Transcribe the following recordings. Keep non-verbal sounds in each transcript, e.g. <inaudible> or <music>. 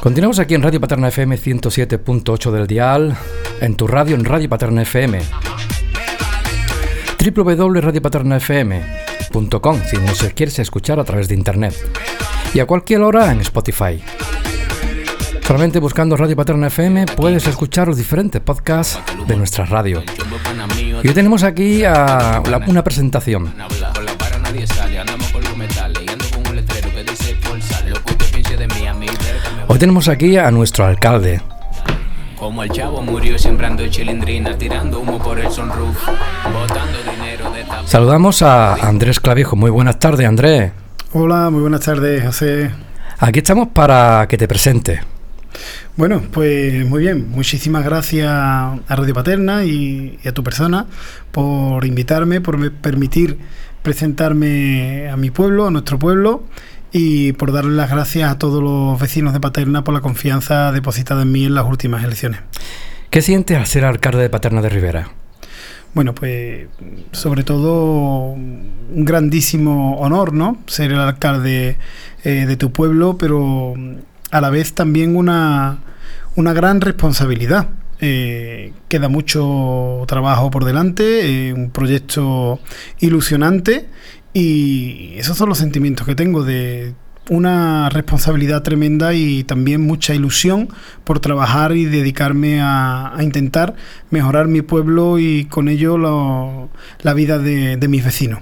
Continuamos aquí en Radio Paterna FM 107.8 del dial, en tu radio en Radio Paterna FM, www.radiopaternafm.com si nos quieres escuchar a través de internet y a cualquier hora en Spotify. Solamente buscando Radio Paterna FM puedes escuchar los diferentes podcasts de nuestra radio. Y hoy tenemos aquí una presentación. Hoy tenemos aquí a nuestro alcalde. Como el chavo murió sembrando chilindrina, tirando humo por el sunroof, botando dinero de Saludamos a Andrés Clavijo. Muy buenas tardes, Andrés. Hola, muy buenas tardes, José. Aquí estamos para que te presente. Bueno, pues muy bien. Muchísimas gracias a Radio Paterna y, y a tu persona por invitarme, por permitir presentarme a mi pueblo, a nuestro pueblo y por darle las gracias a todos los vecinos de Paterna por la confianza depositada en mí en las últimas elecciones. ¿Qué sientes al ser alcalde de Paterna de Rivera? Bueno, pues sobre todo un grandísimo honor, ¿no? Ser el alcalde eh, de tu pueblo, pero a la vez también una, una gran responsabilidad. Eh, queda mucho trabajo por delante, eh, un proyecto ilusionante y esos son los sentimientos que tengo de una responsabilidad tremenda y también mucha ilusión por trabajar y dedicarme a, intentar mejorar mi pueblo y con ello la vida de, de mis vecinos.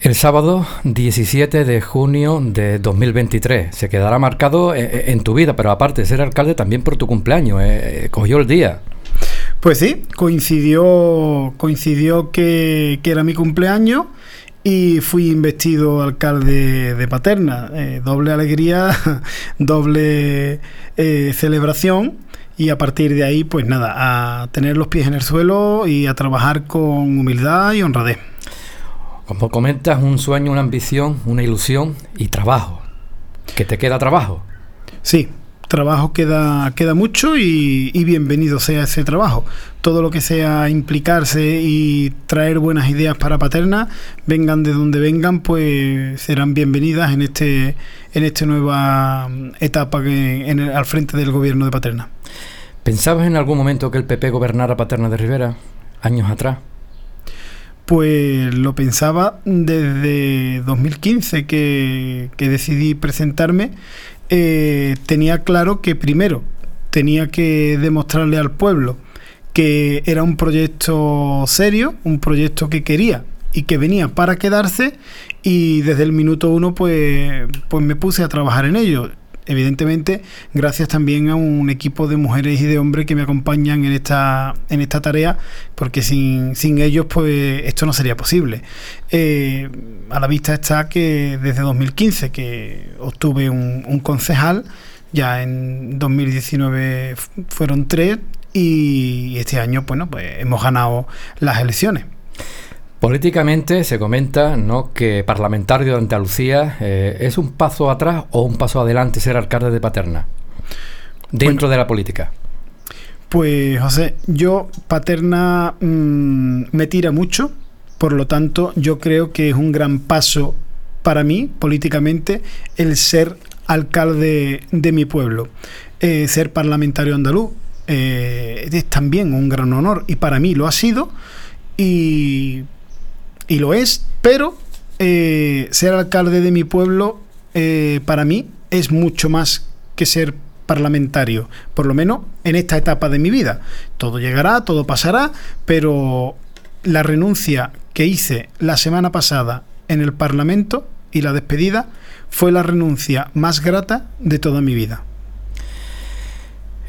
El sábado 17 de junio de 2023 se quedará marcado eh, eh, en tu vida, pero aparte de ser alcalde también por tu cumpleaños, eh, cogió el día. Pues sí, coincidió, coincidió que, que era mi cumpleaños y fui investido alcalde de Paterna. Eh, doble alegría, <laughs> doble eh, celebración y a partir de ahí, pues nada, a tener los pies en el suelo y a trabajar con humildad y honradez. Como comentas, un sueño, una ambición, una ilusión y trabajo. ¿Que te queda trabajo? Sí, trabajo queda, queda mucho y, bienvenido sea ese trabajo. Todo lo que sea implicarse y traer buenas ideas para Paterna, vengan de donde vengan, pues serán bienvenidas en este en esta nueva etapa que, en al frente del gobierno de Paterna. ¿Pensabas en algún momento que el PP gobernara Paterna de Rivera, años atrás? Pues lo pensaba desde 2015 que, que decidí presentarme eh, tenía claro que primero tenía que demostrarle al pueblo que era un proyecto serio, un proyecto que quería y que venía para quedarse y desde el minuto uno pues, pues me puse a trabajar en ello. Evidentemente, gracias también a un equipo de mujeres y de hombres que me acompañan en esta, en esta tarea, porque sin, ellos pues esto no sería posible. Eh, a la vista está que desde 2015 que obtuve un, concejal, ya en 2019 fueron tres y este año bueno, pues hemos ganado las elecciones. Políticamente se comenta ¿no? que parlamentario de Andalucía eh, es un paso atrás o un paso adelante ser alcalde de Paterna dentro de la política. Pues José, yo Paterna mm, me tira mucho, por lo tanto yo creo que es un gran paso para mí políticamente el ser alcalde de mi pueblo, eh, ser parlamentario andaluz. Eh, es también un gran honor y para mí lo ha sido y y lo es, pero eh, ser alcalde de mi pueblo eh, para mí es mucho más que ser parlamentario, por lo menos en esta etapa de mi vida. Todo llegará, todo pasará, pero la renuncia que hice la semana pasada en el Parlamento y la despedida fue la renuncia más grata de toda mi vida.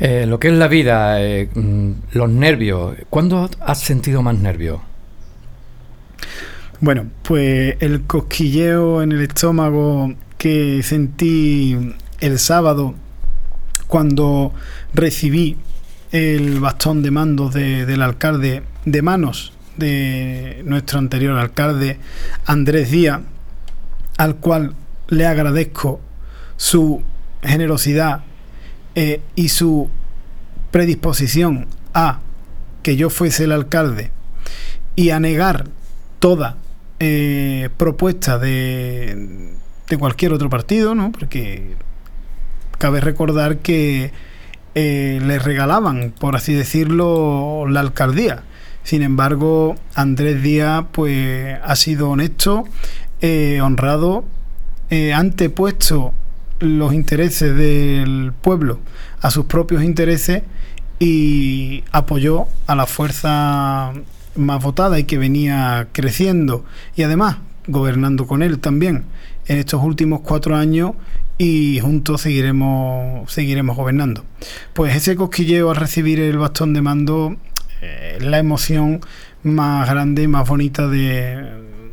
Eh, lo que es la vida, mm, los nervios, ¿cuándo has sentido más nervios? Bueno, pues el cosquilleo en el estómago que sentí el sábado cuando recibí el bastón de mando del alcalde de manos de nuestro anterior alcalde Andrés Díaz, al cual le agradezco su generosidad eh, y su predisposición a que yo fuese el alcalde y a negar toda eh, propuesta de, cualquier otro partido, ¿no? Porque cabe recordar que eh, le regalaban, por así decirlo, la alcaldía. Sin embargo, Andrés Díaz pues ha sido honesto, eh, honrado, eh, antepuesto los intereses del pueblo a sus propios intereses y apoyó a la fuerza más votada y que venía creciendo y además gobernando con él también en estos últimos cuatro años y juntos seguiremos seguiremos gobernando. Pues ese cosquilleo al recibir el bastón de mando eh, la emoción más grande y más bonita de,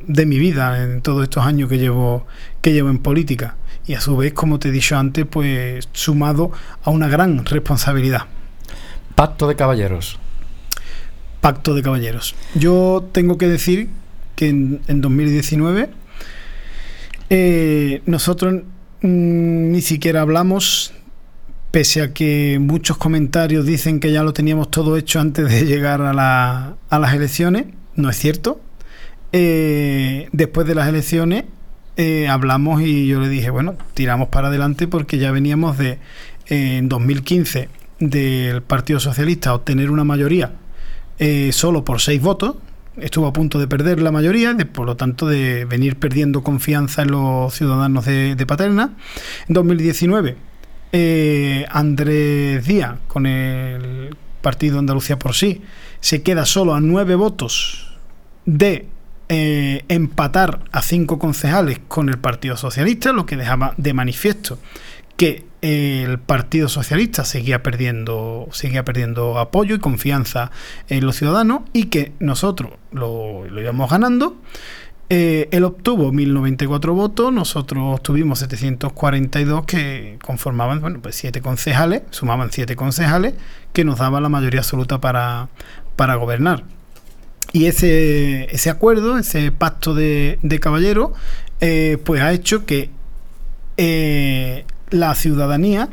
de mi vida en todos estos años que llevo que llevo en política y a su vez, como te he dicho antes, pues sumado a una gran responsabilidad. Pacto de caballeros. Pacto de caballeros. Yo tengo que decir que en, 2019 eh, nosotros mm, ni siquiera hablamos, pese a que muchos comentarios dicen que ya lo teníamos todo hecho antes de <laughs> llegar a, las elecciones. No es cierto. Eh, después de las elecciones eh, hablamos y yo le dije, bueno, tiramos para adelante porque ya veníamos de, en 2015, del Partido Socialista obtener una mayoría eh, solo por seis votos. Estuvo a punto de perder la mayoría, por lo tanto de venir perdiendo confianza en los ciudadanos de, Paterna. En 2019, eh, Andrés Díaz, con el Partido Andalucía por sí, se queda solo a nueve votos de eh, empatar a cinco concejales con el Partido Socialista, lo que dejaba de manifiesto que el Partido Socialista seguía perdiendo, seguía perdiendo apoyo y confianza en los ciudadanos y que nosotros lo, íbamos ganando. Eh, él obtuvo 1094 votos, nosotros tuvimos 742 que conformaban, bueno, pues siete concejales, sumaban siete concejales que nos daban la mayoría absoluta para, para gobernar. Y ese, ese acuerdo, ese pacto de, de caballeros, eh, pues ha hecho que eh, la ciudadanía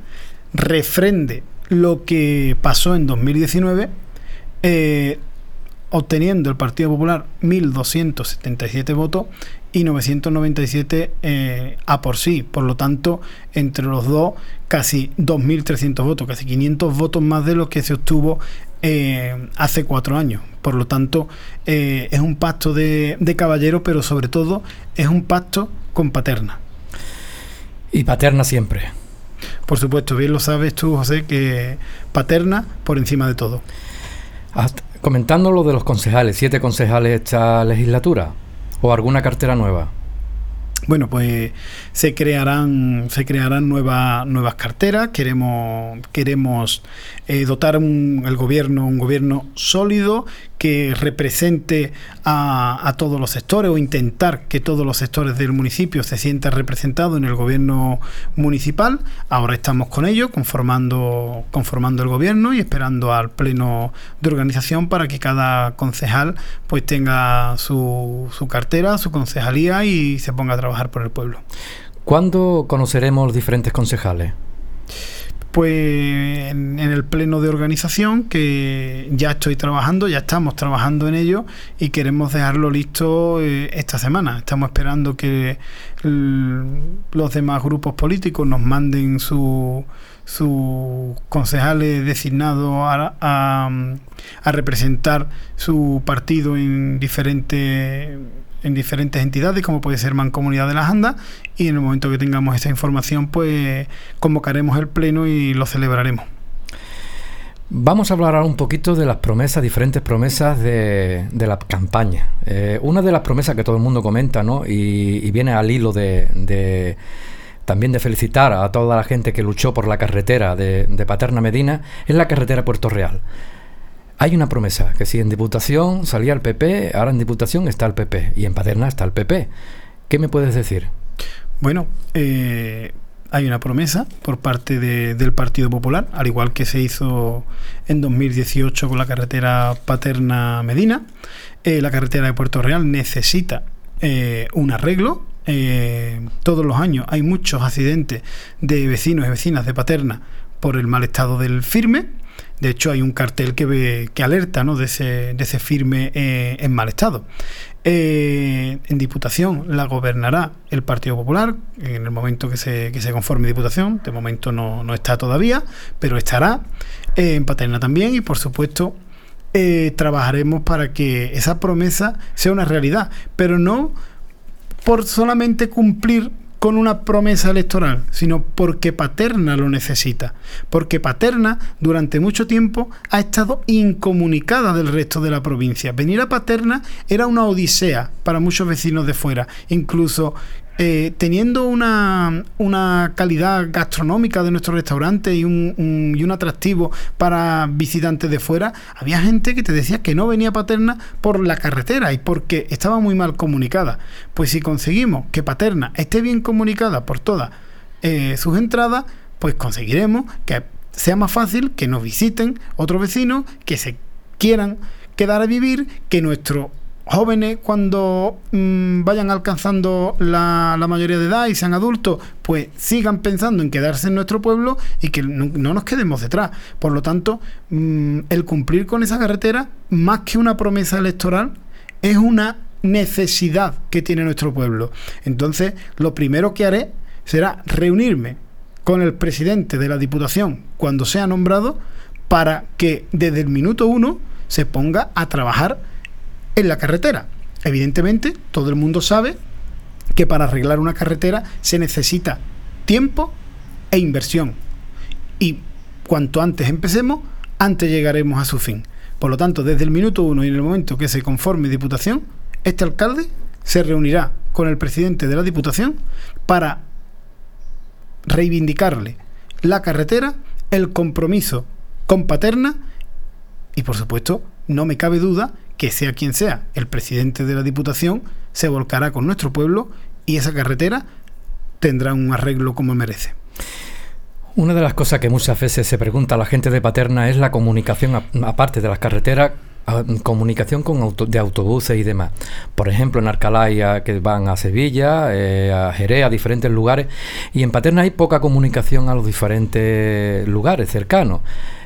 refrende lo que pasó en 2019, eh, obteniendo el Partido Popular 1.277 votos y 997 a por sí. Por lo tanto, entre los dos, casi 2.300 votos, casi 500 votos más de los que se obtuvo hace cuatro años. Por lo tanto, eh, es un pacto de, de caballero, pero sobre todo es un pacto con Paterna. Y Paterna siempre. Por supuesto, bien lo sabes tú, José, que Paterna por encima de todo. comentando lo de los concejales, siete concejales esta legislatura o alguna cartera nueva bueno, pues se crearán, se crearán nuevas nuevas carteras. Queremos, queremos eh, dotar el gobierno, un gobierno sólido que represente a, todos los sectores o intentar que todos los sectores del municipio se sientan representados en el gobierno municipal. Ahora estamos con ello, conformando, conformando el gobierno y esperando al pleno de organización para que cada concejal pues tenga su, su cartera, su concejalía y se ponga a trabajar por el pueblo. ¿Cuándo conoceremos los diferentes concejales? pues en, el pleno de organización que ya estoy trabajando, ya estamos trabajando en ello y queremos dejarlo listo eh, esta semana. Estamos esperando que los demás grupos políticos nos manden sus concejales designados a, a representar su partido en diferentes en diferentes entidades, como puede ser Mancomunidad de las Andas, y en el momento que tengamos esta información, pues convocaremos el pleno y lo celebraremos. Vamos a hablar ahora un poquito de las promesas, diferentes promesas de, la campaña. Eh, una de las promesas que todo el mundo comenta, ¿no? Y, viene al hilo de, también de felicitar a toda la gente que luchó por la carretera de, de Paterna Medina, es la carretera Puerto Real. Hay una promesa, que si en Diputación salía el PP, ahora en Diputación está el PP y en Paterna está el PP. ¿Qué me puedes decir? Bueno, eh, hay una promesa por parte del Partido Popular, al igual que se hizo en 2018 con la carretera Paterna-Medina. Eh, la carretera de Puerto Real necesita eh, un arreglo. todos los años hay muchos accidentes de vecinos y vecinas de Paterna por el mal estado del firme de hecho, hay un cartel que, ve, que alerta ¿no? de, ese, firme eh, en mal estado. Eh, en Diputación la gobernará el Partido Popular en el momento que se, que se conforme Diputación. De momento no, no está todavía, pero estará. Eh, en Paterna también y por supuesto trabajaremos para que esa promesa sea una realidad, pero no por solamente cumplir con una promesa electoral, sino porque Paterna lo necesita. Porque Paterna durante mucho tiempo ha estado incomunicada del resto de la provincia. Venir a Paterna era una odisea para muchos vecinos de fuera. Incluso eh, teniendo una, calidad gastronómica de nuestro restaurante y un, y un atractivo para visitantes de fuera, había gente que te decía que no venía Paterna por la carretera y porque estaba muy mal comunicada. Pues si conseguimos que Paterna esté bien comunicada por todas eh, sus entradas, pues conseguiremos que sea más fácil que nos visiten otros vecinos que se quieran quedar a vivir, que nuestro jóvenes cuando mm, vayan alcanzando la, mayoría de edad y sean adultos, pues sigan pensando en quedarse en nuestro pueblo y que no, nos quedemos detrás. Por lo tanto, mm, el cumplir con esa carretera, más que una promesa electoral, es una necesidad que tiene nuestro pueblo. Entonces, lo primero que haré será reunirme con el presidente de la Diputación cuando sea nombrado para que desde el minuto uno se ponga a trabajar en la carretera. Evidentemente, todo el mundo sabe que para arreglar una carretera se necesita tiempo e inversión. Y cuanto antes empecemos, antes llegaremos a su fin. Por lo tanto, desde el minuto uno y en el momento que se conforme Diputación, este alcalde se reunirá con el presidente de la Diputación para reivindicarle la carretera, el compromiso con Paterna y, por supuesto, no me cabe duda que sea quien sea el presidente de la Diputación, se volcará con nuestro pueblo y esa carretera tendrá un arreglo como merece. Una de las cosas que muchas veces se pregunta a la gente de Paterna es la comunicación, aparte de las carreteras, comunicación con de autobuses y demás. Por ejemplo, en Arcalaya que van a Sevilla, eh, a Jerez, a diferentes lugares, y en Paterna hay poca comunicación a los diferentes lugares cercanos.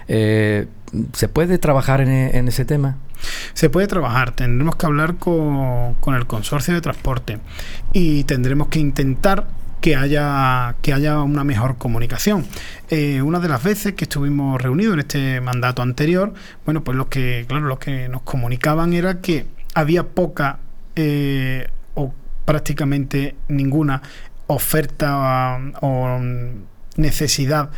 Eh, ¿Se puede trabajar en, ese tema? Se puede trabajar, tendremos que hablar con, el consorcio de transporte y tendremos que intentar que haya, que haya una mejor comunicación. Eh, una de las veces que estuvimos reunidos en este mandato anterior, bueno, pues los que, claro, los que nos comunicaban era que había poca eh, o prácticamente ninguna oferta o necesidad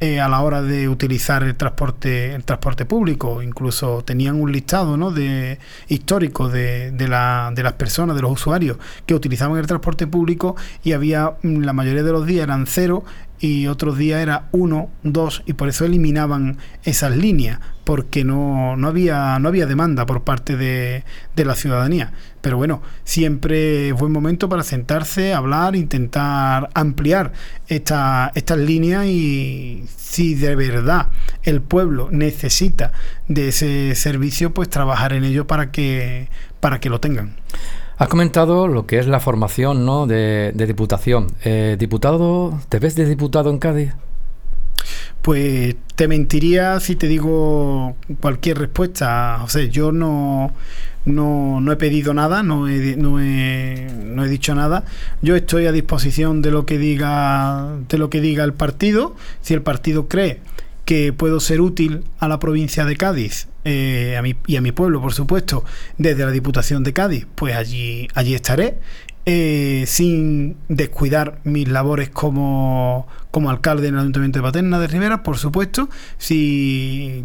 eh, a la hora de utilizar el transporte el transporte público incluso tenían un listado ¿no? de histórico de, de, la, de las personas de los usuarios que utilizaban el transporte público y había mm, la mayoría de los días eran cero y otros días era uno, dos, y por eso eliminaban esas líneas, porque no, no, había, no había demanda por parte de, de, la ciudadanía. Pero bueno, siempre es buen momento para sentarse, hablar, intentar ampliar esta, estas líneas y si de verdad el pueblo necesita de ese servicio, pues trabajar en ello para que, para que lo tengan. Has comentado lo que es la formación ¿no? de, diputación. Eh, ¿Diputado? ¿Te ves de diputado en Cádiz? Pues te mentiría si te digo cualquier respuesta. O sea, yo no, no, he pedido nada, no he, no, he, no he dicho nada. Yo estoy a disposición de lo que diga, de lo que diga el partido. Si el partido cree que puedo ser útil a la provincia de Cádiz eh, a mi, y a mi pueblo, por supuesto, desde la Diputación de Cádiz, pues allí, allí estaré. Eh, sin descuidar mis labores como, como alcalde en el Ayuntamiento de Paterna de Rivera, por supuesto, si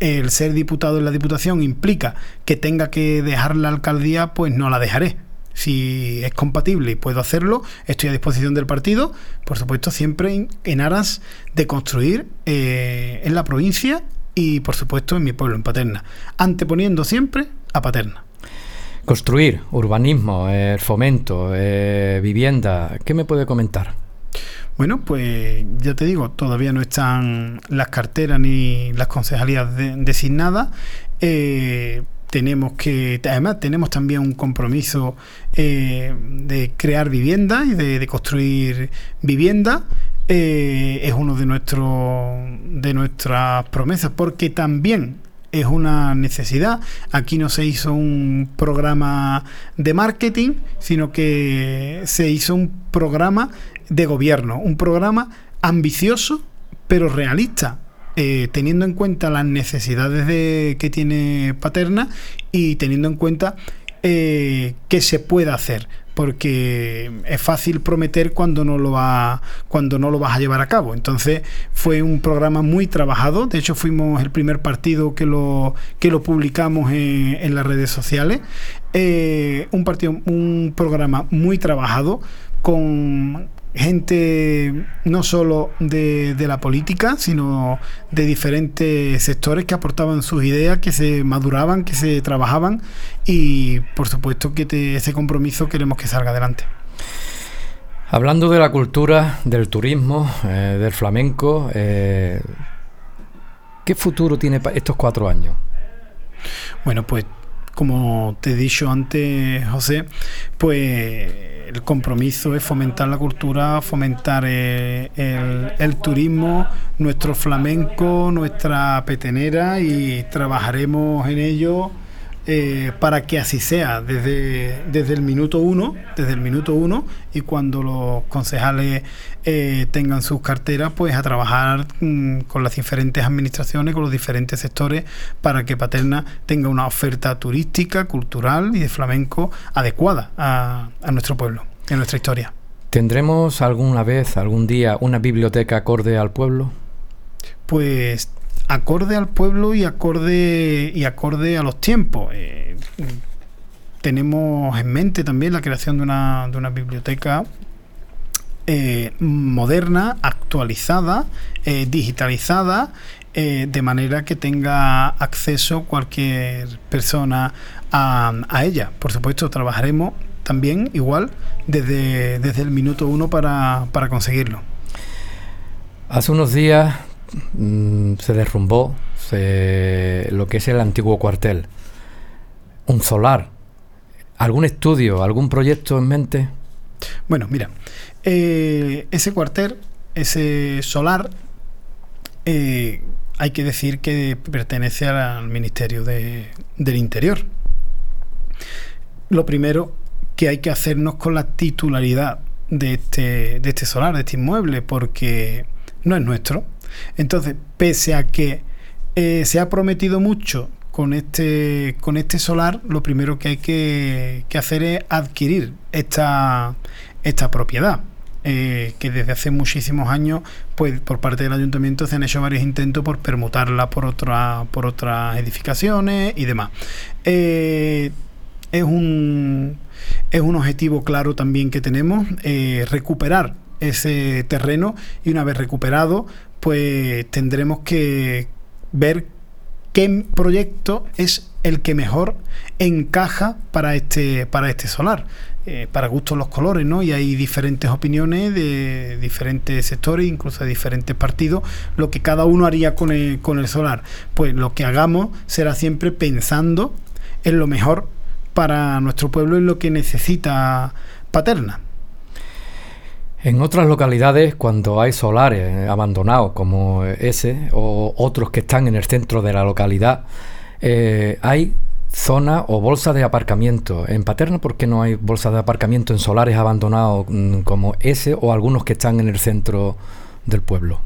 el ser diputado en la Diputación implica que tenga que dejar la alcaldía, pues no la dejaré si es compatible y puedo hacerlo, estoy a disposición del partido, por supuesto siempre en aras de construir eh, en la provincia y por supuesto en mi pueblo, en Paterna, anteponiendo siempre a Paterna. Construir, urbanismo, el fomento, eh, vivienda, ¿qué me puede comentar? Bueno, pues ya te digo, todavía no están las carteras ni las concejalías designadas. Eh, tenemos que, además tenemos también un compromiso eh, de crear vivienda y de, construir vivienda. Eh, es uno de nuestros de nuestras promesas, porque también es una necesidad. Aquí no se hizo un programa de marketing, sino que se hizo un programa de gobierno, un programa ambicioso pero realista. Eh, teniendo en cuenta las necesidades de, que tiene Paterna y teniendo en cuenta eh, qué se puede hacer porque es fácil prometer cuando no lo va cuando no lo vas a llevar a cabo. Entonces fue un programa muy trabajado. De hecho fuimos el primer partido que lo que lo publicamos en, las redes sociales. Eh, un partido un programa muy trabajado con gente no solo de, la política, sino de diferentes sectores que aportaban sus ideas, que se maduraban, que se trabajaban y por supuesto que ese compromiso queremos que salga adelante. Hablando de la cultura, del turismo, eh, del flamenco, eh, ¿qué futuro tiene estos cuatro años? Bueno, pues como te he dicho antes, José, pues el compromiso es fomentar la cultura, fomentar eh, el, turismo, nuestro flamenco, nuestra petenera y trabajaremos en ello eh, para que así sea desde, desde el minuto uno, desde el minuto uno y cuando los concejales eh, tengan sus carteras, pues a trabajar mm, con las diferentes administraciones, con los diferentes sectores para que Paterna tenga una oferta turística, cultural y de flamenco adecuada a, a nuestro pueblo, a nuestra historia. ¿Tendremos alguna vez, algún día, una biblioteca acorde al pueblo? Pues acorde al pueblo y acorde, y acorde a los tiempos. Eh, tenemos en mente también la creación de una, de una biblioteca eh, moderna, actualizada, eh, digitalizada, de manera que tenga acceso cualquier persona a, a, ella. Por supuesto, trabajaremos también igual desde, desde el minuto uno para, para conseguirlo. Hace unos días Mm, se derrumbó lo que es el antiguo cuartel. Un solar. ¿Algún estudio, algún proyecto en mente? Bueno, mira, eh, ese cuartel, ese solar, eh, hay que decir que pertenece al Ministerio del Interior. Lo primero que hay que hacernos con la titularidad de este, de este solar, de este inmueble, porque no es nuestro, entonces, pese a que eh, se ha prometido mucho con este, con este solar, lo primero que hay que, hacer es adquirir esta, esta propiedad. Eh, que desde hace muchísimos años, pues por parte del ayuntamiento se han hecho varios intentos por permutarla por otra, por otras edificaciones y demás. Eh, es un es un objetivo claro también que tenemos, recuperar ese terreno y una vez recuperado, pues tendremos que ver qué proyecto es el que mejor encaja para este, para este solar. Eh, para gustos los colores, ¿no? Y hay diferentes opiniones de diferentes sectores, incluso de diferentes partidos, lo que cada uno haría con el, con el solar. Pues lo que hagamos será siempre pensando en lo mejor para nuestro pueblo, en lo que necesita Paterna. En otras localidades, cuando hay solares abandonados como ese o otros que están en el centro de la localidad, eh, hay zona o bolsa de aparcamiento. En Paterna, ¿por qué no hay bolsa de aparcamiento en solares abandonados mm, como ese o algunos que están en el centro del pueblo?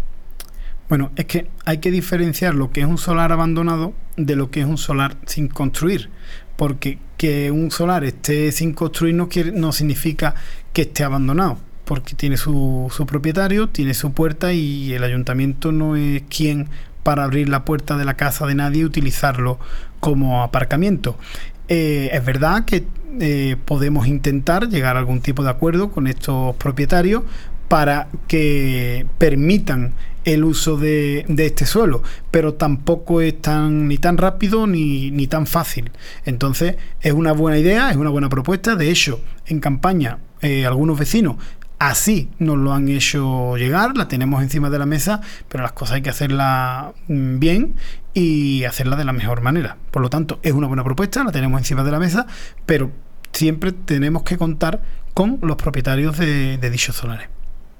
Bueno, es que hay que diferenciar lo que es un solar abandonado de lo que es un solar sin construir, porque que un solar esté sin construir no, quiere, no significa que esté abandonado porque tiene su, su propietario, tiene su puerta y el ayuntamiento no es quien para abrir la puerta de la casa de nadie y utilizarlo como aparcamiento. Eh, es verdad que eh, podemos intentar llegar a algún tipo de acuerdo con estos propietarios para que permitan el uso de, este suelo, pero tampoco es tan ni tan rápido ni, ni tan fácil. Entonces es una buena idea, es una buena propuesta. De hecho, en campaña eh, algunos vecinos Así nos lo han hecho llegar, la tenemos encima de la mesa, pero las cosas hay que hacerlas mm, bien y hacerlas de la mejor manera. Por lo tanto, es una buena propuesta, la tenemos encima de la mesa, pero siempre tenemos que contar con los propietarios de, dichos solares.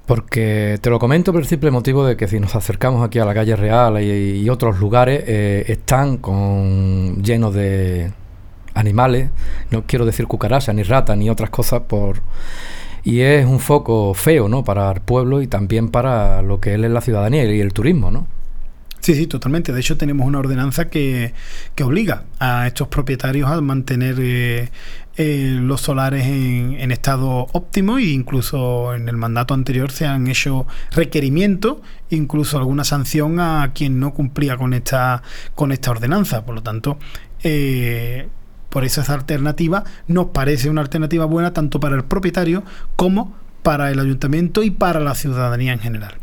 Porque te lo comento por el simple motivo de que si nos acercamos aquí a la calle Real y, otros lugares, eh, están con llenos de animales, no quiero decir cucarachas, ni ratas, ni otras cosas, por y es un foco feo, ¿no? Para el pueblo y también para lo que es la ciudadanía y el turismo, ¿no? Sí, sí, totalmente. De hecho, tenemos una ordenanza que, que obliga a estos propietarios a mantener eh, eh, los solares en, estado óptimo e incluso en el mandato anterior se han hecho requerimientos, incluso alguna sanción a quien no cumplía con esta, con esta ordenanza. Por lo tanto, eh, por eso esa alternativa nos parece una alternativa buena tanto para el propietario como para el ayuntamiento y para la ciudadanía en general.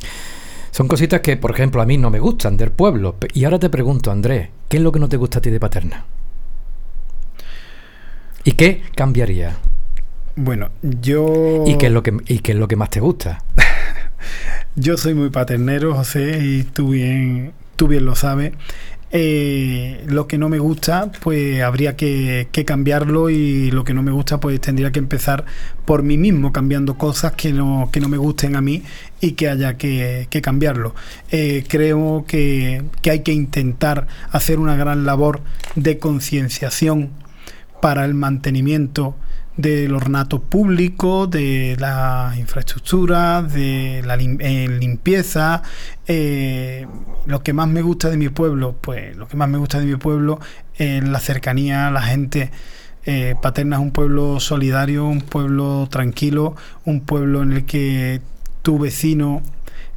Son cositas que, por ejemplo, a mí no me gustan del pueblo. Y ahora te pregunto, Andrés, ¿qué es lo que no te gusta a ti de Paterna? ¿Y qué cambiaría? Bueno, yo... ¿Y qué es lo que, y qué es lo que más te gusta? <laughs> yo soy muy paternero, José, y tú bien, tú bien lo sabes. Eh, lo que no me gusta, pues habría que, cambiarlo y lo que no me gusta, pues tendría que empezar por mí mismo, cambiando cosas que no, que no me gusten a mí y que haya que, cambiarlo. Eh, creo que, que hay que intentar hacer una gran labor de concienciación para el mantenimiento del ornato público, de la infraestructura, de la eh, limpieza. Eh, lo que más me gusta de mi pueblo, pues lo que más me gusta de mi pueblo es la cercanía, la gente. Eh, Paterna es un pueblo solidario, un pueblo tranquilo, un pueblo en el que tu vecino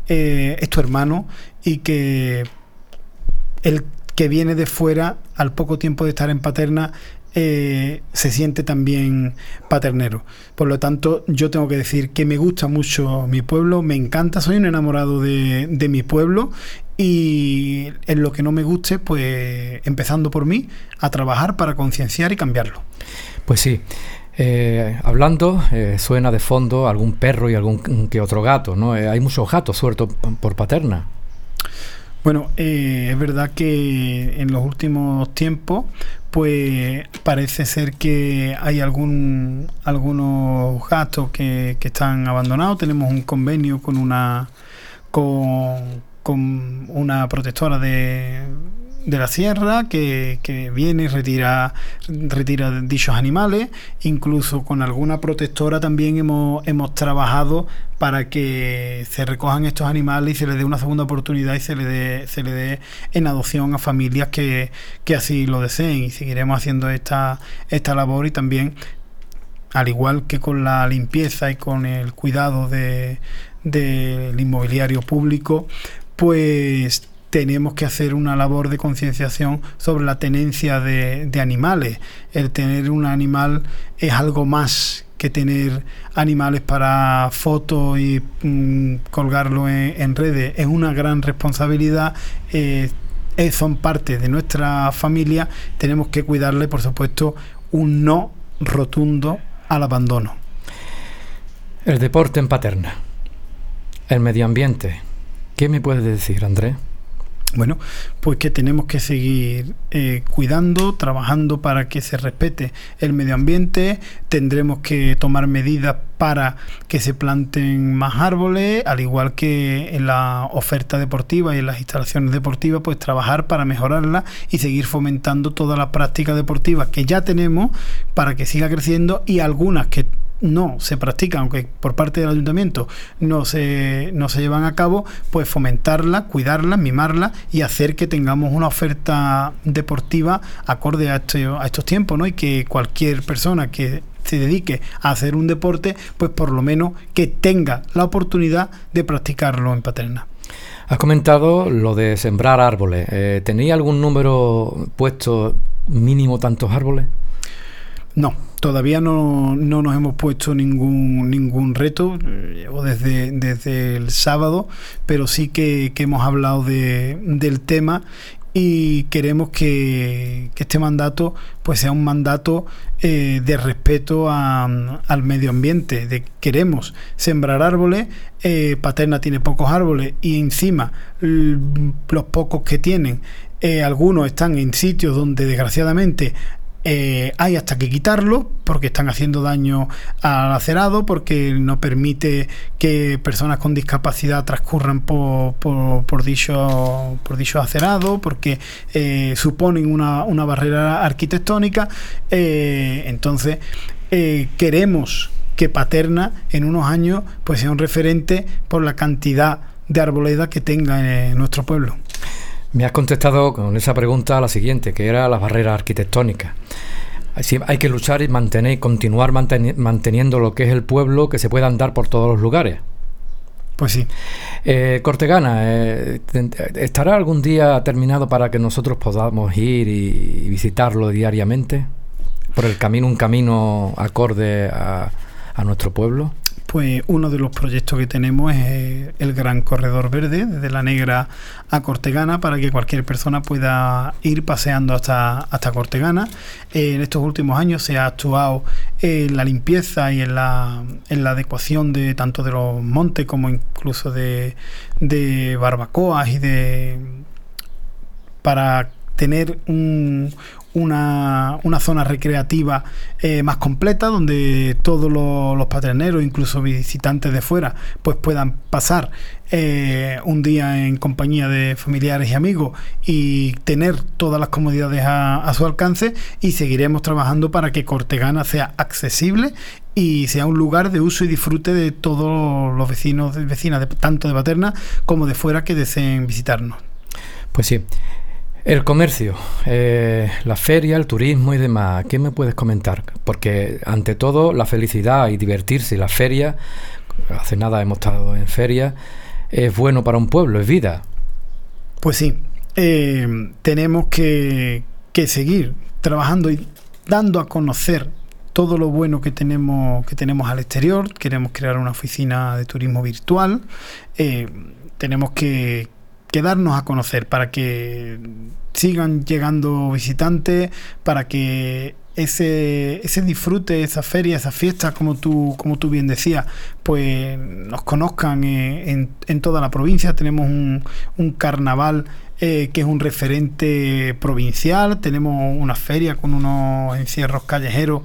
es tu hermano y que el que viene de fuera, al poco tiempo de estar en Paterna, eh, se siente también paternero. Por lo tanto, yo tengo que decir que me gusta mucho mi pueblo, me encanta, soy un enamorado de, mi pueblo y en lo que no me guste, pues empezando por mí, a trabajar para concienciar y cambiarlo. Pues sí. Eh, hablando, eh, suena de fondo algún perro y algún que otro gato, ¿no? hay muchos gatos sueltos por paterna. Bueno, es verdad que en los últimos tiempos pues parece ser que hay algún algunos gatos que, que están abandonados. Tenemos un convenio con una con, con una protectora de de la sierra que, viene y retira, retira dichos animales. Incluso con alguna protectora también hemos, hemos trabajado para que se recojan estos animales y se les dé una segunda oportunidad y se le dé, se le dé en adopción a familias que, así lo deseen. Y seguiremos haciendo esta, esta labor y también, al igual que con la limpieza y con el cuidado de, del inmobiliario público, pues tenemos que hacer una labor de concienciación sobre la tenencia de, animales. El tener un animal es algo más que tener animales para fotos y mm, colgarlo en, redes. Es una gran responsabilidad. Eh, son parte de nuestra familia. Tenemos que cuidarle, por supuesto, un no rotundo al abandono. El deporte en paterna. El medio ambiente. ¿Qué me puedes decir, Andrés? Bueno, pues que tenemos que seguir eh, cuidando, trabajando para que se respete el medio ambiente, tendremos que tomar medidas para que se planten más árboles, al igual que en la oferta deportiva y en las instalaciones deportivas, pues trabajar para mejorarla y seguir fomentando toda la práctica deportiva que ya tenemos para que siga creciendo y algunas que no se practican, aunque por parte del ayuntamiento no se, no se llevan a cabo, pues fomentarla, cuidarla, mimarla y hacer que tengamos una oferta deportiva acorde a, este, a estos tiempos, ¿no? Y que cualquier persona que se dedique a hacer un deporte, pues por lo menos que tenga la oportunidad de practicarlo en Paterna. Has comentado lo de sembrar árboles. Eh, ¿Tenéis algún número puesto mínimo tantos árboles? No, todavía no, no, nos hemos puesto ningún, ningún reto, eh, o desde, desde el sábado, pero sí que, hemos hablado de, del tema y queremos que, este mandato pues sea un mandato eh, de respeto al medio ambiente de queremos sembrar árboles eh, Paterna tiene pocos árboles y encima los pocos que tienen algunos están en sitios donde desgraciadamente eh, hay hasta que quitarlo porque están haciendo daño al acerado, porque no permite que personas con discapacidad transcurran por, por, dicho, por dicho acerado, porque eh, suponen una, una, barrera arquitectónica. Eh, entonces, queremos que Paterna en unos años pues sea un referente por la cantidad de arboleda que tenga en nuestro pueblo. Me has contestado con esa pregunta a la siguiente, que era las barreras arquitectónicas. Hay que luchar y mantener, continuar manteniendo lo que es el pueblo, que se pueda andar por todos los lugares. Pues sí. Eh, Cortegana, eh, ¿estará algún día terminado para que nosotros podamos ir y, visitarlo diariamente? Por el camino, un camino acorde a nuestro pueblo pues uno de los proyectos que tenemos es el Gran Corredor Verde, desde La Negra a Cortegana, para que cualquier persona pueda ir paseando hasta, hasta Cortegana. en estos últimos años se ha actuado en la limpieza y en la, en la adecuación de tanto de los montes como incluso de, de barbacoas y de para tener un, una, una zona recreativa eh, más completa donde todos los, paterneros, incluso visitantes de fuera, pues puedan pasar eh, un día en compañía de familiares y amigos y tener todas las comodidades a, su alcance y seguiremos trabajando para que Cortegana sea accesible y sea un lugar de uso y disfrute de todos los vecinos y vecinas, de, tanto de Paterna como de fuera que deseen visitarnos. Pues sí, el comercio, eh, la feria, el turismo y demás, ¿qué me puedes comentar? Porque ante todo la felicidad y divertirse la feria, hace nada hemos estado en feria, es bueno para un pueblo, es vida. Pues sí, eh, tenemos que, que, seguir trabajando y dando a conocer todo lo bueno que tenemos, que tenemos al exterior. Queremos crear una oficina de turismo virtual. Eh, tenemos que, que darnos a conocer para que sigan llegando visitantes, para que ese, ese disfrute, esa feria, esa fiesta, como tú, como tú bien decías, pues nos conozcan en, en toda la provincia. Tenemos un, un carnaval eh, que es un referente provincial, tenemos una feria con unos encierros callejeros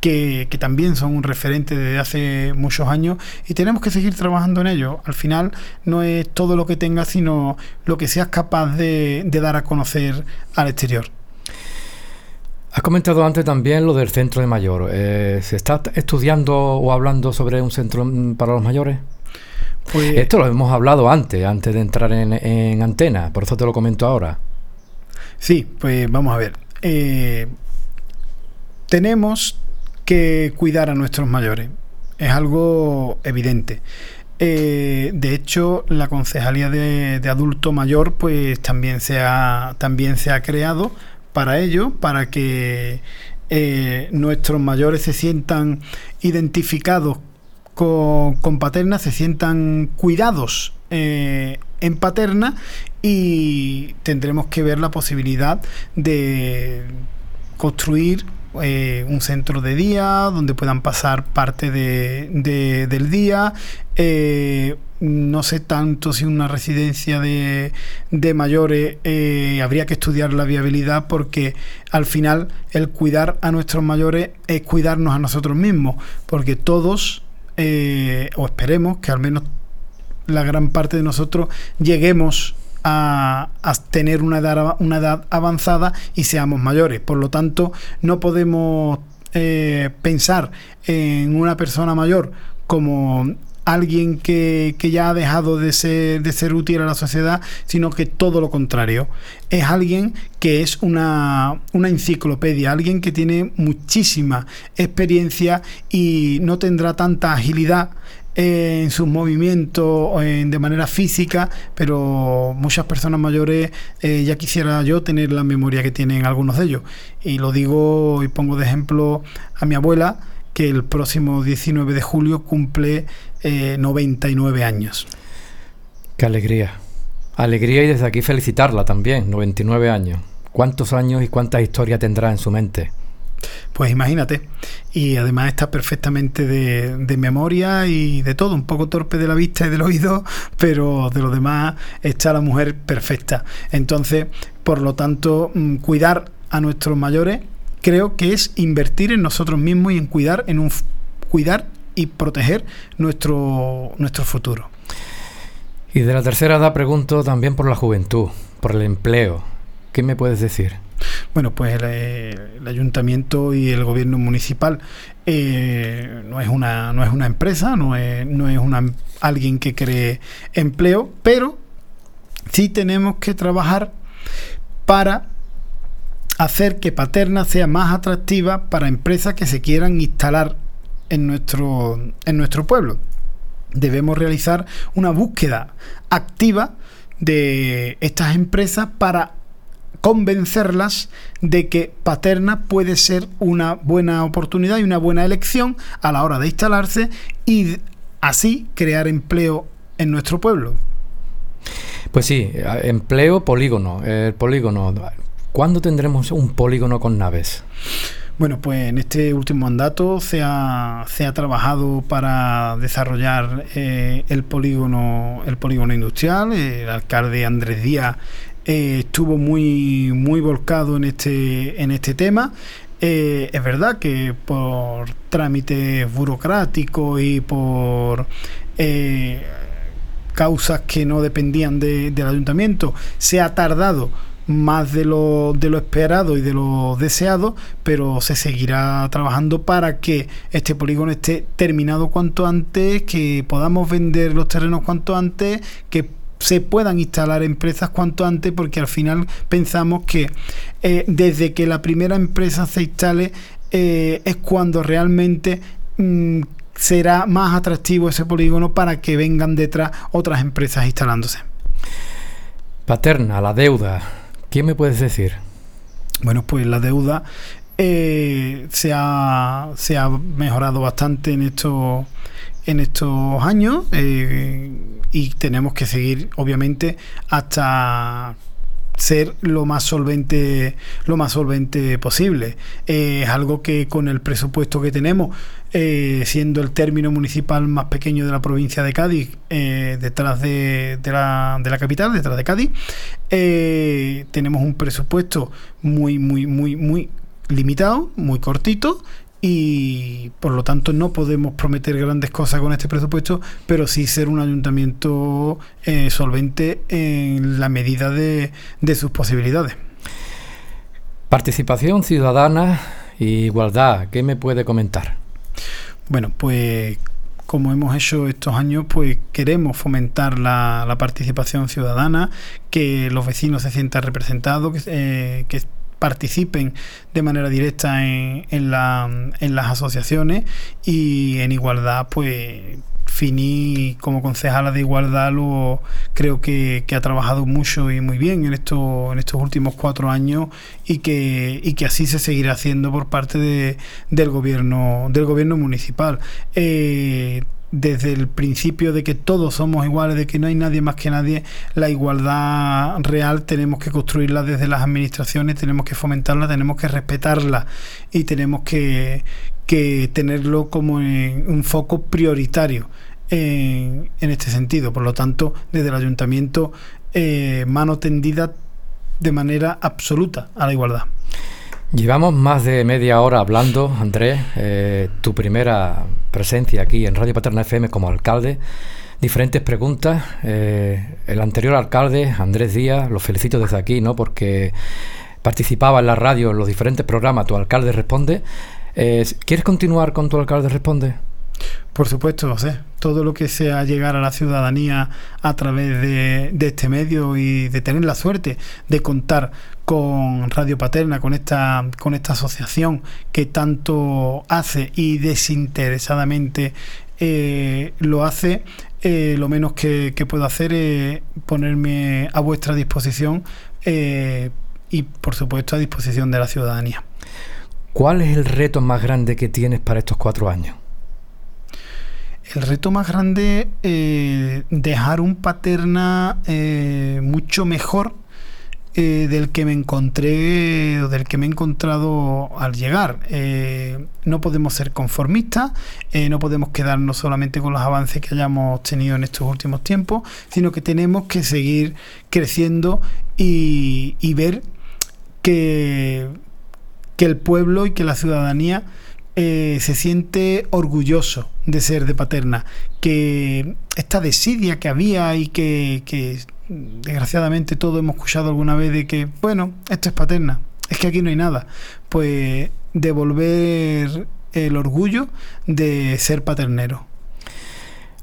que, también son un referente desde hace muchos años y tenemos que seguir trabajando en ello. Al final no es todo lo que tengas, sino lo que seas capaz de, dar a conocer al exterior. Has comentado antes también lo del centro de mayor. Eh, ¿Se está estudiando o hablando sobre un centro para los mayores? Pues, Esto lo hemos hablado antes, antes de entrar en, antena, por eso te lo comento ahora. Sí, pues vamos a ver. Eh, tenemos que cuidar a nuestros mayores. Es algo evidente. Eh, de hecho, la concejalía de, adulto mayor, pues también se ha, también se ha creado para ello, para que eh, nuestros mayores se sientan identificados con, Paterna, se sientan cuidados eh, en Paterna y tendremos que ver la posibilidad de construir eh, un centro de día donde puedan pasar parte de, del día. Eh, no sé tanto si una residencia de, de mayores eh, habría que estudiar la viabilidad porque al final el cuidar a nuestros mayores es cuidarnos a nosotros mismos porque todos o esperemos que al menos la gran parte de nosotros lleguemos a, tener una edad, una edad avanzada y seamos mayores. Por lo tanto, no podemos eh, pensar en una persona mayor como alguien que, ya ha dejado de ser, de ser útil a la sociedad, sino que todo lo contrario. Es alguien que es una, una enciclopedia, alguien que tiene muchísima experiencia y no tendrá tanta agilidad en sus movimientos de manera física, pero muchas personas mayores eh, ya quisiera yo tener la memoria que tienen algunos de ellos. Y lo digo y pongo de ejemplo a mi abuela, que el próximo 19 de julio cumple 99 eh, años. Qué alegría. Alegría y desde aquí felicitarla también, 99 años. ¿Cuántos años y cuántas historias tendrá en su mente? Pues imagínate. Y además está perfectamente de, memoria y de todo, un poco torpe de la vista y del oído, <laughs> pero de lo demás está la mujer perfecta. Entonces, por lo tanto, mm, cuidar a nuestros mayores creo que es invertir en nosotros mismos y en cuidar, en un cuidar y proteger nuestro, nuestro futuro. Y de la tercera edad pregunto también por la juventud, por el empleo. ¿Qué me puedes decir? Bueno, pues el, el ayuntamiento y el gobierno municipal eh, no es una no es una empresa, no es, no es una, alguien que cree empleo, pero sí tenemos que trabajar para hacer que Paterna sea más atractiva para empresas que se quieran instalar en nuestro, en nuestro pueblo. Debemos realizar una búsqueda activa de estas empresas para convencerlas de que Paterna puede ser una buena oportunidad y una buena elección a la hora de instalarse y así crear empleo en nuestro pueblo. Pues sí, empleo polígono. El polígono. ¿Cuándo tendremos un polígono con naves? Bueno, pues en este último mandato se ha, se ha trabajado para desarrollar eh, el polígono el polígono industrial. El alcalde Andrés Díaz eh, estuvo muy, muy volcado en este, en este tema. Eh, es verdad que por trámites burocráticos y por eh, causas que no dependían del ayuntamiento se ha tardado más de lo, de lo esperado y de lo deseado, pero se seguirá trabajando para que este polígono esté terminado cuanto antes, que podamos vender los terrenos cuanto antes, que se puedan instalar empresas cuanto antes porque al final pensamos que eh, desde que la primera empresa se instale eh, es cuando realmente mm, será más atractivo ese polígono para que vengan detrás otras empresas instalándose. Paterna, la deuda. ¿Qué me puedes decir? Bueno, pues la deuda eh, se, ha, se ha mejorado bastante en estos en estos años eh, y tenemos que seguir obviamente hasta ser lo más solvente lo más solvente posible. Eh, es algo que con el presupuesto que tenemos eh, siendo el término municipal más pequeño de la provincia de Cádiz detrás de, de, la, de, la, capital detrás de Cádiz tenemos un presupuesto muy muy muy muy limitado muy cortito y por lo tanto no podemos prometer grandes cosas con este presupuesto, pero sí ser un ayuntamiento eh, solvente en la medida de, de sus posibilidades. Participación ciudadana e igualdad, ¿qué me puede comentar? Bueno, pues como hemos hecho estos años, pues queremos fomentar la, la participación ciudadana, que los vecinos se sientan representados, que, eh, que participen de manera directa en, en, la, en las asociaciones y en igualdad pues Fini como concejala de igualdad lo creo que, ha trabajado mucho y muy bien en estos en estos últimos cuatro años y que, y que así se seguirá haciendo por parte de, del gobierno del gobierno municipal. Eh, desde el principio de que todos somos iguales, de que no hay nadie más que nadie, la igualdad real tenemos que construirla desde las administraciones, tenemos que fomentarla, tenemos que respetarla y tenemos que, que tenerlo como en un foco prioritario en, en, este sentido. Por lo tanto, desde el ayuntamiento, eh, mano tendida de manera absoluta a la igualdad. Llevamos más de media hora hablando, Andrés, eh, tu primera presencia aquí en Radio Paterna FM como alcalde, diferentes preguntas. Eh, el anterior alcalde, Andrés Díaz, lo felicito desde aquí, ¿no? Porque participaba en la radio en los diferentes programas, tu alcalde responde. Eh, ¿Quieres continuar con tu alcalde responde? Por supuesto, José. Todo lo que sea llegar a la ciudadanía a través de, de, este medio y de tener la suerte de contar con Radio Paterna, con esta, con esta asociación que tanto hace y desinteresadamente eh, lo hace, eh, lo menos que, que, puedo hacer es ponerme a vuestra disposición eh, y, por supuesto, a disposición de la ciudadanía. ¿Cuál es el reto más grande que tienes para estos cuatro años? El reto más grande, eh, dejar un paterna mucho mejor eh, del que me encontré o del que me he encontrado al llegar. Eh, no podemos ser conformistas, eh, no podemos quedarnos solamente con los avances que hayamos tenido en estos últimos tiempos, sino que tenemos que seguir creciendo y, ver que que el pueblo y que la ciudadanía se siente orgulloso de ser de Paterna, que esta desidia que había y que desgraciadamente todos hemos escuchado alguna vez de que, bueno, esto es Paterna, es que aquí no hay nada, pues devolver el orgullo de ser paternero.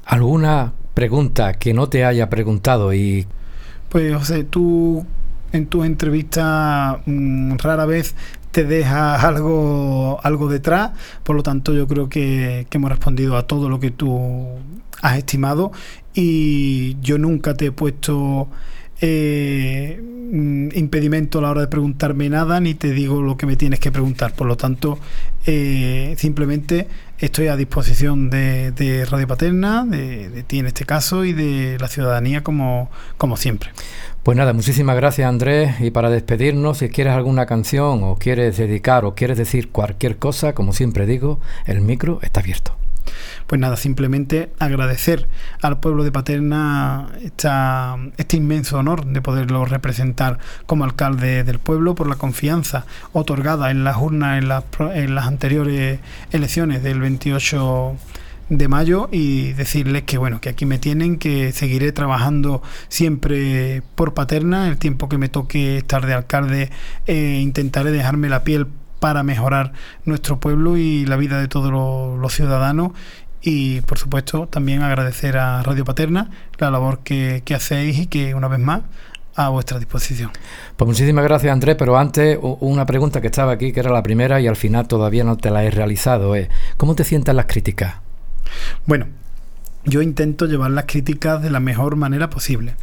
¿Alguna pregunta que no te haya preguntado y pues José, tú en tu entrevista mm, rara vez te dejas <laughs> algo, algo detrás, por lo tanto yo creo que, que hemos respondido a todo lo que tú has estimado y yo nunca te he puesto eh, mm, impedimento a la hora de preguntarme nada ni te digo lo que me tienes que preguntar. Por lo tanto, eh, simplemente estoy a disposición de, Radio Paterna, de, de, ti en este caso y de la ciudadanía como, como siempre. Pues nada, muchísimas gracias Andrés y para despedirnos, si quieres alguna canción o quieres dedicar o quieres decir cualquier cosa, como siempre digo, el micro está abierto. Pues nada, simplemente agradecer al pueblo de Paterna esta, este inmenso honor de poderlo representar como alcalde del pueblo por la confianza otorgada en las urnas en las, en las anteriores elecciones del 28 de mayo y decirles que bueno que aquí me tienen que seguiré trabajando siempre por paterna. El tiempo que me toque estar de alcalde eh, intentaré dejarme la piel para mejorar nuestro pueblo y la vida de todos los, ciudadanos y por supuesto también agradecer a Radio Paterna la labor que, que hacéis y que una vez más a vuestra disposición. Pues muchísimas gracias Andrés, pero antes una pregunta que estaba aquí, que era la primera y al final todavía no te la he realizado. ¿eh? ¿Cómo te sientan las críticas? Bueno, yo intento llevar las críticas de la mejor manera posible.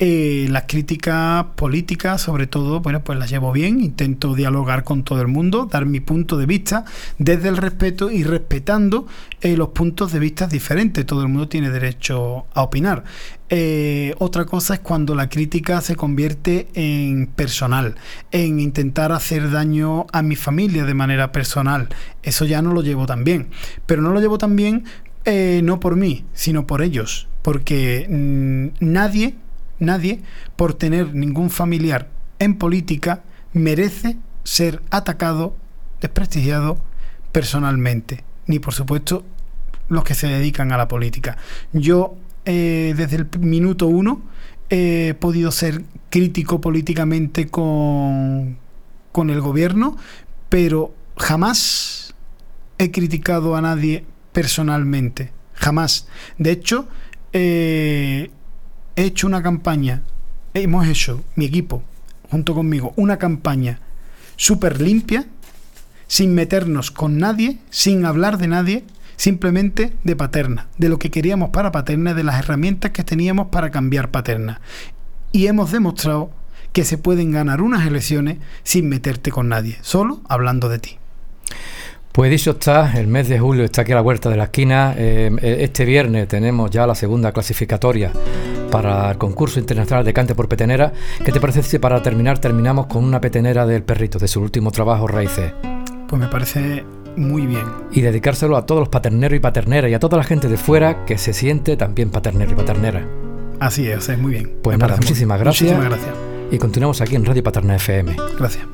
Eh, las críticas políticas, sobre todo, bueno, pues las llevo bien, intento dialogar con todo el mundo, dar mi punto de vista desde el respeto y respetando eh, los puntos de vista diferentes. Todo el mundo tiene derecho a opinar. Eh, otra cosa es cuando la crítica se convierte en personal, en intentar hacer daño a mi familia de manera personal. Eso ya no lo llevo tan bien. Pero no lo llevo tan bien eh, no por mí, sino por ellos, porque mm, nadie, nadie, por tener ningún familiar en política, merece ser atacado, desprestigiado personalmente, ni por supuesto los que se dedican a la política. Yo, eh, desde el minuto uno, he podido ser crítico políticamente con, con el gobierno, pero jamás he criticado a nadie personalmente, jamás. De hecho, eh, he hecho una campaña, hemos hecho, mi equipo, junto conmigo, una campaña súper limpia, sin meternos con nadie, sin hablar de nadie, simplemente de Paterna, de lo que queríamos para Paterna, de las herramientas que teníamos para cambiar Paterna. Y hemos demostrado que se pueden ganar unas elecciones sin meterte con nadie, solo hablando de ti. Pues dicho está, el mes de julio está aquí a la vuelta de la esquina. Eh, este viernes tenemos ya la segunda clasificatoria para el concurso internacional de cante por petenera. ¿Qué te parece si para terminar terminamos con una petenera del perrito, de su último trabajo, Raíces? Pues me parece muy bien. Y dedicárselo a todos los paterneros y paterneras y a toda la gente de fuera que se siente también paternero y paternera. Así es, es muy bien. Pues nada, muchísimas gracias. Muchísimas gracias. Y continuamos aquí en Radio Paterna FM. Gracias.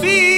Como